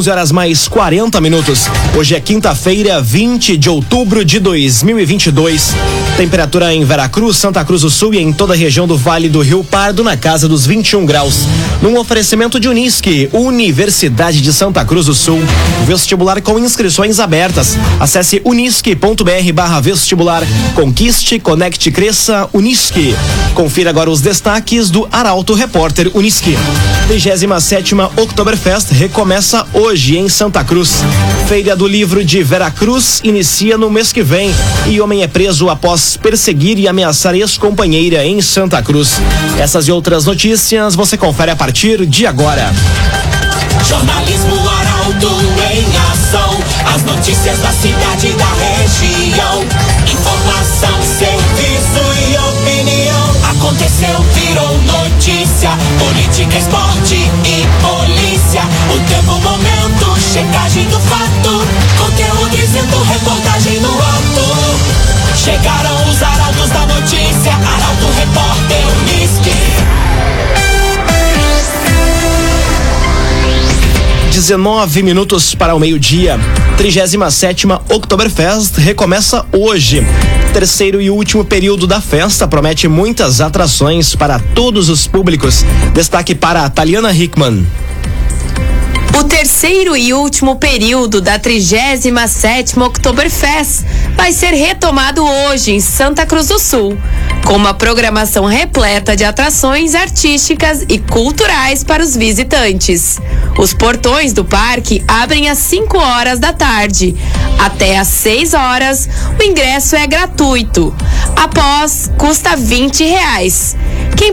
11 horas mais 40 minutos. Hoje é quinta-feira, 20 de outubro de 2022. Temperatura em Veracruz, Santa Cruz do Sul e em toda a região do Vale do Rio Pardo na casa dos 21 graus. Num oferecimento de Unisque, Universidade de Santa Cruz do Sul. Vestibular com inscrições abertas. Acesse unisque.br barra vestibular. Conquiste, conecte, cresça, Unisque. Confira agora os destaques do Arauto Repórter Unisque. 37 Oktoberfest recomeça hoje em Santa Cruz. Feira do Livro de Veracruz inicia no mês que vem e homem é preso após perseguir e ameaçar ex-companheira em Santa Cruz. Essas e outras notícias você confere a partir de agora. Jornalismo Arauto em ação. As notícias da cidade e da região. Informação, serviço e opinião. Aconteceu, virou notícia. Política, esporte e polícia. O tempo, momento, checagem do fato. Conteúdo dizendo, reportagem no ato. Chegaram os arautos da notícia. Arauto, repórter, Unisque. 19 minutos para o meio-dia. 37 Oktoberfest recomeça hoje. Terceiro e último período da festa promete muitas atrações para todos os públicos. Destaque para a Taliana Hickman. O terceiro e último período da 37 Oktoberfest vai ser retomado hoje em Santa Cruz do Sul, com uma programação repleta de atrações artísticas e culturais para os visitantes. Os portões do parque abrem às 5 horas da tarde. Até às 6 horas, o ingresso é gratuito. Após, custa 20 reais.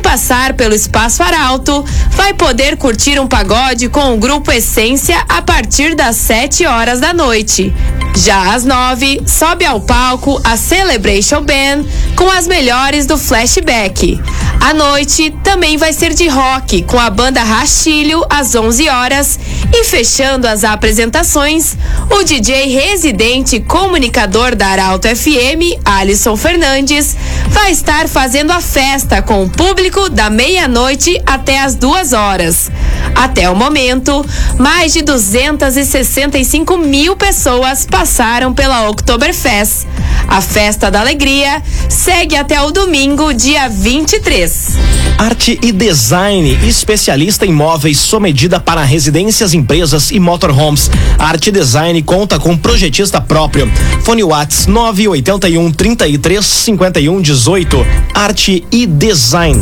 Passar pelo Espaço Arauto vai poder curtir um pagode com o grupo Essência a partir das 7 horas da noite. Já às 9, sobe ao palco a Celebration Band com as melhores do flashback. A noite também vai ser de rock com a banda Rastilho às 11 horas e fechando as apresentações, o DJ residente comunicador da Arauto FM, Alisson Fernandes, vai estar fazendo a festa com o público da meia-noite até as duas horas. Até o momento, mais de 265 mil pessoas passaram pela Oktoberfest. A festa da alegria segue até o domingo, dia 23. Arte e Design, especialista em móveis sob medida para residências, empresas e motorhomes. Arte e Design conta com projetista próprio. Fone Whats 981 33 51 18. Arte e Design.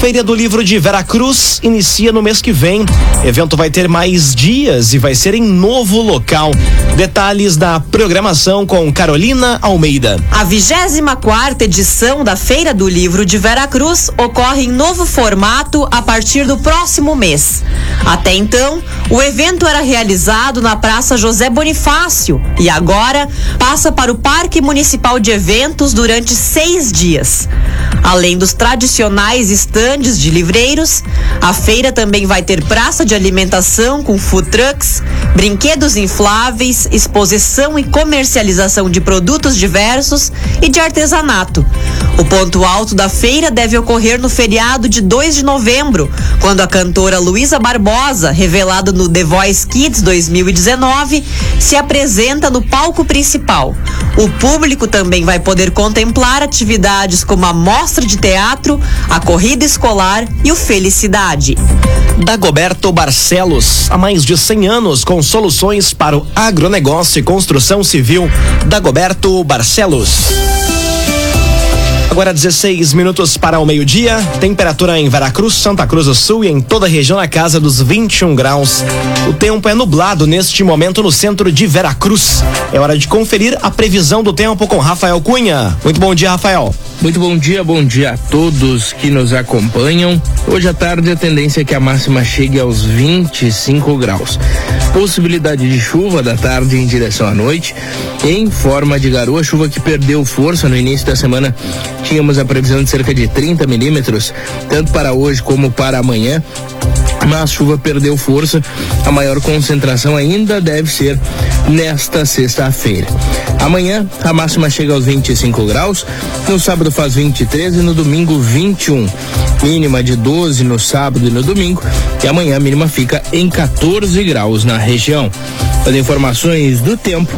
Feira do Livro de Veracruz inicia no mês que vem. evento vai ter mais dias e vai ser em novo local. Detalhes da programação com Carolina Almeida. A 24 edição da Feira do Livro de Veracruz ocorre em novo formato a partir do próximo mês. Até então, o evento era realizado na Praça José Bonifácio e agora passa para o Parque Municipal de Eventos durante seis dias. Além dos tradicionais estandes de livreiros, a feira também vai ter praça de alimentação com food trucks, brinquedos infláveis, exposição e comercialização de produtos diversos e de artesanato. O ponto alto da feira deve ocorrer no feriado de 2 de novembro, quando a cantora Luísa Barbosa, revelada no The Voice Kids 2019, se apresenta no palco principal. O público também vai poder contemplar atividades como a mostra de teatro, a corrida escolar e o Felicidade. Dagoberto Barcelos, há mais de 100 anos com soluções para o agronegócio e construção civil. Dagoberto Barcelos. Agora 16 minutos para o meio-dia. Temperatura em Veracruz, Santa Cruz do Sul e em toda a região na casa dos 21 graus. O tempo é nublado neste momento no centro de Veracruz. É hora de conferir a previsão do tempo com Rafael Cunha. Muito bom dia, Rafael. Muito bom dia, bom dia a todos que nos acompanham. Hoje à tarde a tendência é que a máxima chegue aos 25 graus. Possibilidade de chuva da tarde em direção à noite, em forma de garoa, chuva que perdeu força no início da semana. Tínhamos a previsão de cerca de 30 milímetros, tanto para hoje como para amanhã mas a chuva perdeu força. A maior concentração ainda deve ser nesta sexta-feira. Amanhã a máxima chega aos 25 graus, no sábado faz 23 e no domingo 21. Mínima de 12 no sábado e no domingo, e amanhã a mínima fica em 14 graus na região. As informações do tempo,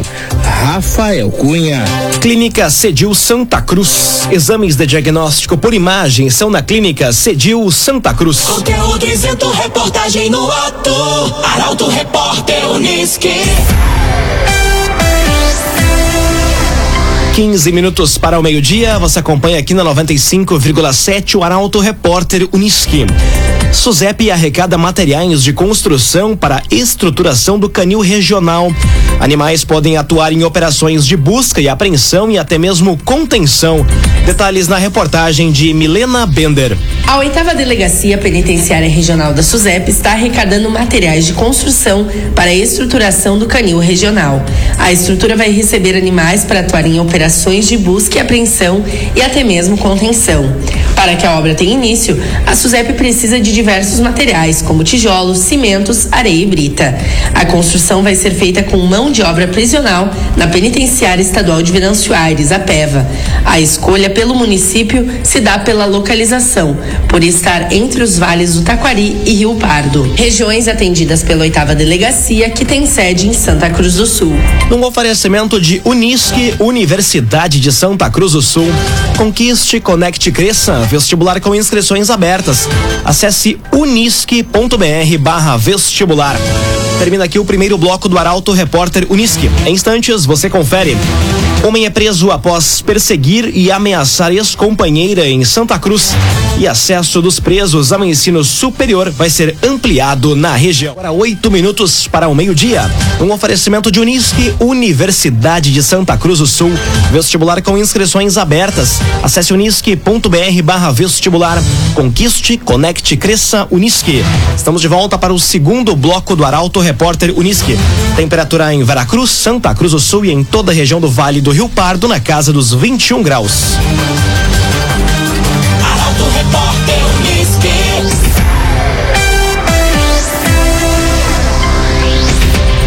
Rafael Cunha. Clínica Cedil Santa Cruz. Exames de diagnóstico por imagem são na Clínica Cedil Santa Cruz. Conteúdo isento, reportagem no ato. Arauto Repórter Uniski. 15 minutos para o meio-dia, você acompanha aqui na 95,7 o Arauto Repórter Uniski. SUSEP arrecada materiais de construção para estruturação do canil regional. Animais podem atuar em operações de busca e apreensão e até mesmo contenção. Detalhes na reportagem de Milena Bender. A oitava delegacia penitenciária regional da SUSEP está arrecadando materiais de construção para a estruturação do canil regional. A estrutura vai receber animais para atuar em operações de busca e apreensão e até mesmo contenção. Para que a obra tenha início, a SUSEP precisa de diversos materiais, como tijolos, cimentos, areia e brita. A construção vai ser feita com mão de obra prisional na Penitenciária Estadual de Venâncio Aires, a PEVA. A escolha pelo município se dá pela localização, por estar entre os vales do Taquari e Rio Pardo, regiões atendidas pela oitava delegacia, que tem sede em Santa Cruz do Sul. Num oferecimento de Unisque, Universidade de Santa Cruz do Sul. Conquiste, conecte, cresça. Vestibular com inscrições abertas. Acesse unisque.br barra vestibular. Termina aqui o primeiro bloco do Arauto Repórter Unisque. Em instantes, você confere. Homem é preso após perseguir e ameaçar ex-companheira em Santa Cruz. E acesso dos presos ao ensino superior vai ser ampliado na região. Agora, oito minutos para o meio-dia. Um oferecimento de Unisque, Universidade de Santa Cruz do Sul. Vestibular com inscrições abertas. Acesse unisque.br barra vestibular. Conquiste, conecte, cresça, Unisque. Estamos de volta para o segundo bloco do Arauto Repórter Unisque. Temperatura em Veracruz, Santa Cruz do Sul e em toda a região do Vale do Rio Pardo na casa dos 21 graus. Repórter.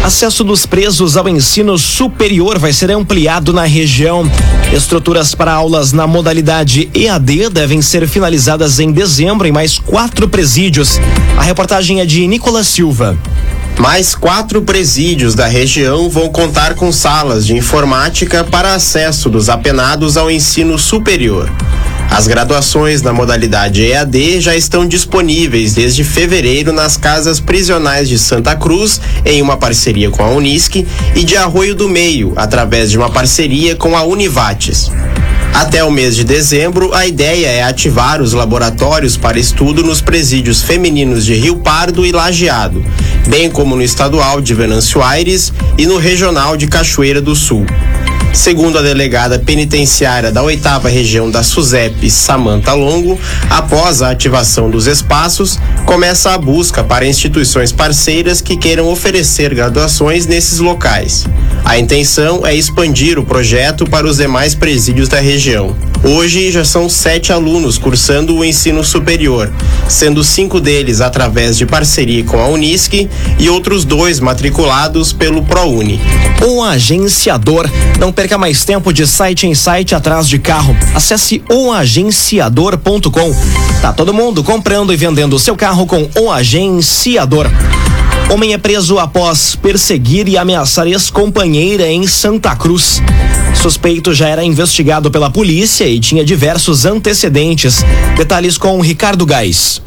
Acesso dos presos ao ensino superior vai ser ampliado na região. Estruturas para aulas na modalidade EAD devem ser finalizadas em dezembro em mais quatro presídios. A reportagem é de Nicolas Silva. Mais quatro presídios da região vão contar com salas de informática para acesso dos apenados ao ensino superior. As graduações na modalidade EAD já estão disponíveis desde fevereiro nas casas prisionais de Santa Cruz, em uma parceria com a Unisc, e de Arroio do Meio, através de uma parceria com a Univates. Até o mês de dezembro, a ideia é ativar os laboratórios para estudo nos presídios femininos de Rio Pardo e Lajeado, bem como no estadual de Venâncio Aires e no regional de Cachoeira do Sul. Segundo a delegada penitenciária da oitava região da SUSEP, Samanta Longo, após a ativação dos espaços, começa a busca para instituições parceiras que queiram oferecer graduações nesses locais. A intenção é expandir o projeto para os demais presídios da região. Hoje já são sete alunos cursando o ensino superior, sendo cinco deles através de parceria com a Unisc e outros dois matriculados pelo ProUni. O agenciador. Não perca mais tempo de site em site atrás de carro. Acesse oagenciador.com. Tá todo mundo comprando e vendendo seu carro com o agenciador. Homem é preso após perseguir e ameaçar ex-companheira em Santa Cruz. Suspeito já era investigado pela polícia e tinha diversos antecedentes. Detalhes com Ricardo Gás.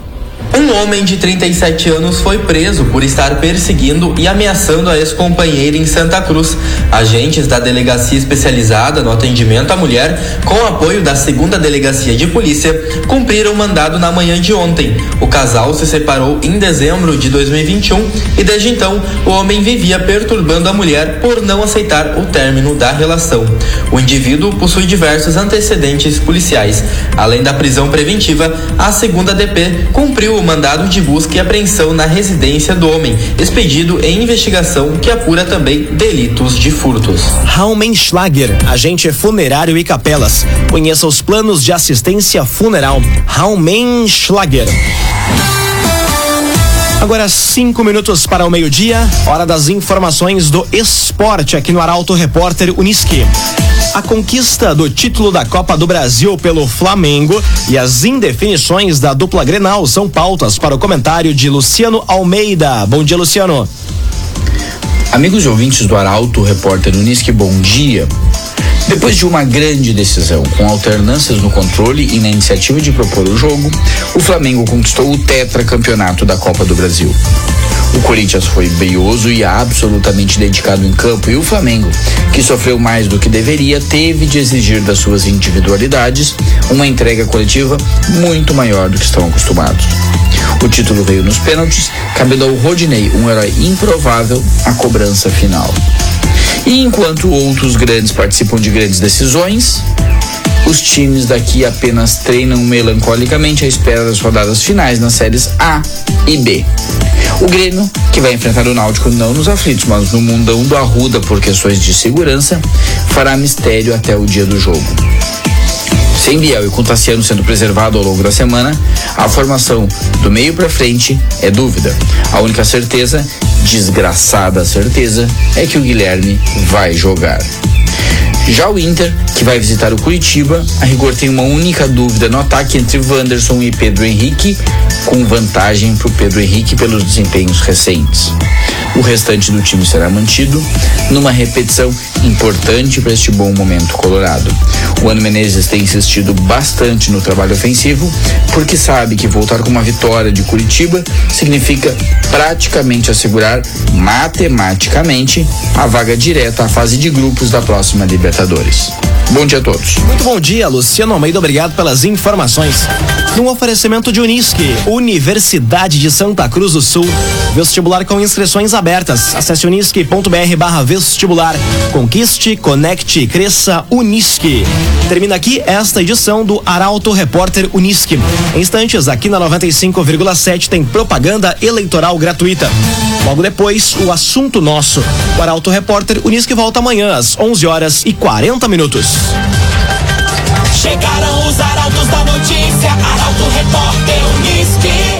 Um homem de 37 anos foi preso por estar perseguindo e ameaçando a ex-companheira em Santa Cruz. Agentes da delegacia especializada no atendimento à mulher, com apoio da segunda delegacia de polícia, cumpriram o mandado na manhã de ontem. O casal se separou em dezembro de 2021 e desde então o homem vivia perturbando a mulher por não aceitar o término da relação. O indivíduo possui diversos antecedentes policiais. Além da prisão preventiva, a segunda DP cumpriu o mandado de busca e apreensão na residência do homem, expedido em investigação que apura também delitos de furtos. Raumenschlager, agente funerário e capelas. Conheça os planos de assistência funeral. Raumenschlager. Agora cinco minutos para o meio-dia, hora das informações do esporte aqui no Arauto Repórter Uniski. A conquista do título da Copa do Brasil pelo Flamengo e as indefinições da dupla Grenal são pautas para o comentário de Luciano Almeida. Bom dia, Luciano. Amigos e ouvintes do Arauto Repórter Uniski, bom dia. Depois de uma grande decisão, com alternâncias no controle e na iniciativa de propor o jogo, o Flamengo conquistou o tetracampeonato da Copa do Brasil. O Corinthians foi brioso e absolutamente dedicado em campo, e o Flamengo, que sofreu mais do que deveria, teve de exigir das suas individualidades uma entrega coletiva muito maior do que estão acostumados. O título veio nos pênaltis, cabendo ao Rodinei, um herói improvável, a cobrança final. E enquanto outros grandes participam de grandes decisões, os times daqui apenas treinam melancolicamente à espera das rodadas finais nas séries A e B. O Grêmio, que vai enfrentar o Náutico não nos aflitos, mas no mundão do Arruda por questões de segurança, fará mistério até o dia do jogo. Sem Biel e com Tassiano sendo preservado ao longo da semana, a formação do meio para frente é dúvida. A única certeza, desgraçada certeza, é que o Guilherme vai jogar. Já o Inter, que vai visitar o Curitiba, a rigor tem uma única dúvida no ataque entre Wanderson e Pedro Henrique, com vantagem para o Pedro Henrique pelos desempenhos recentes. O restante do time será mantido numa repetição importante para este bom momento colorado. O Ano Menezes tem insistido bastante no trabalho ofensivo, porque sabe que voltar com uma vitória de Curitiba significa praticamente assegurar matematicamente a vaga direta à fase de grupos da próxima Libertadores. Bom dia a todos. Muito bom dia, Luciano Almeida. Obrigado pelas informações. Num oferecimento de Unisque, Universidade de Santa Cruz do Sul. Vestibular com inscrições abertas. Acesse unisque.br barra vestibular. Conquiste, conecte, cresça, Unisque. Termina aqui esta edição do Arauto Repórter Unisque. Em instantes, aqui na 95,7 tem propaganda eleitoral gratuita. Logo depois, o assunto nosso. O Arauto Repórter Unisque volta amanhã às 11 horas e 40 minutos. Chegaram os arautos da notícia, Arauto Repórter Unisque.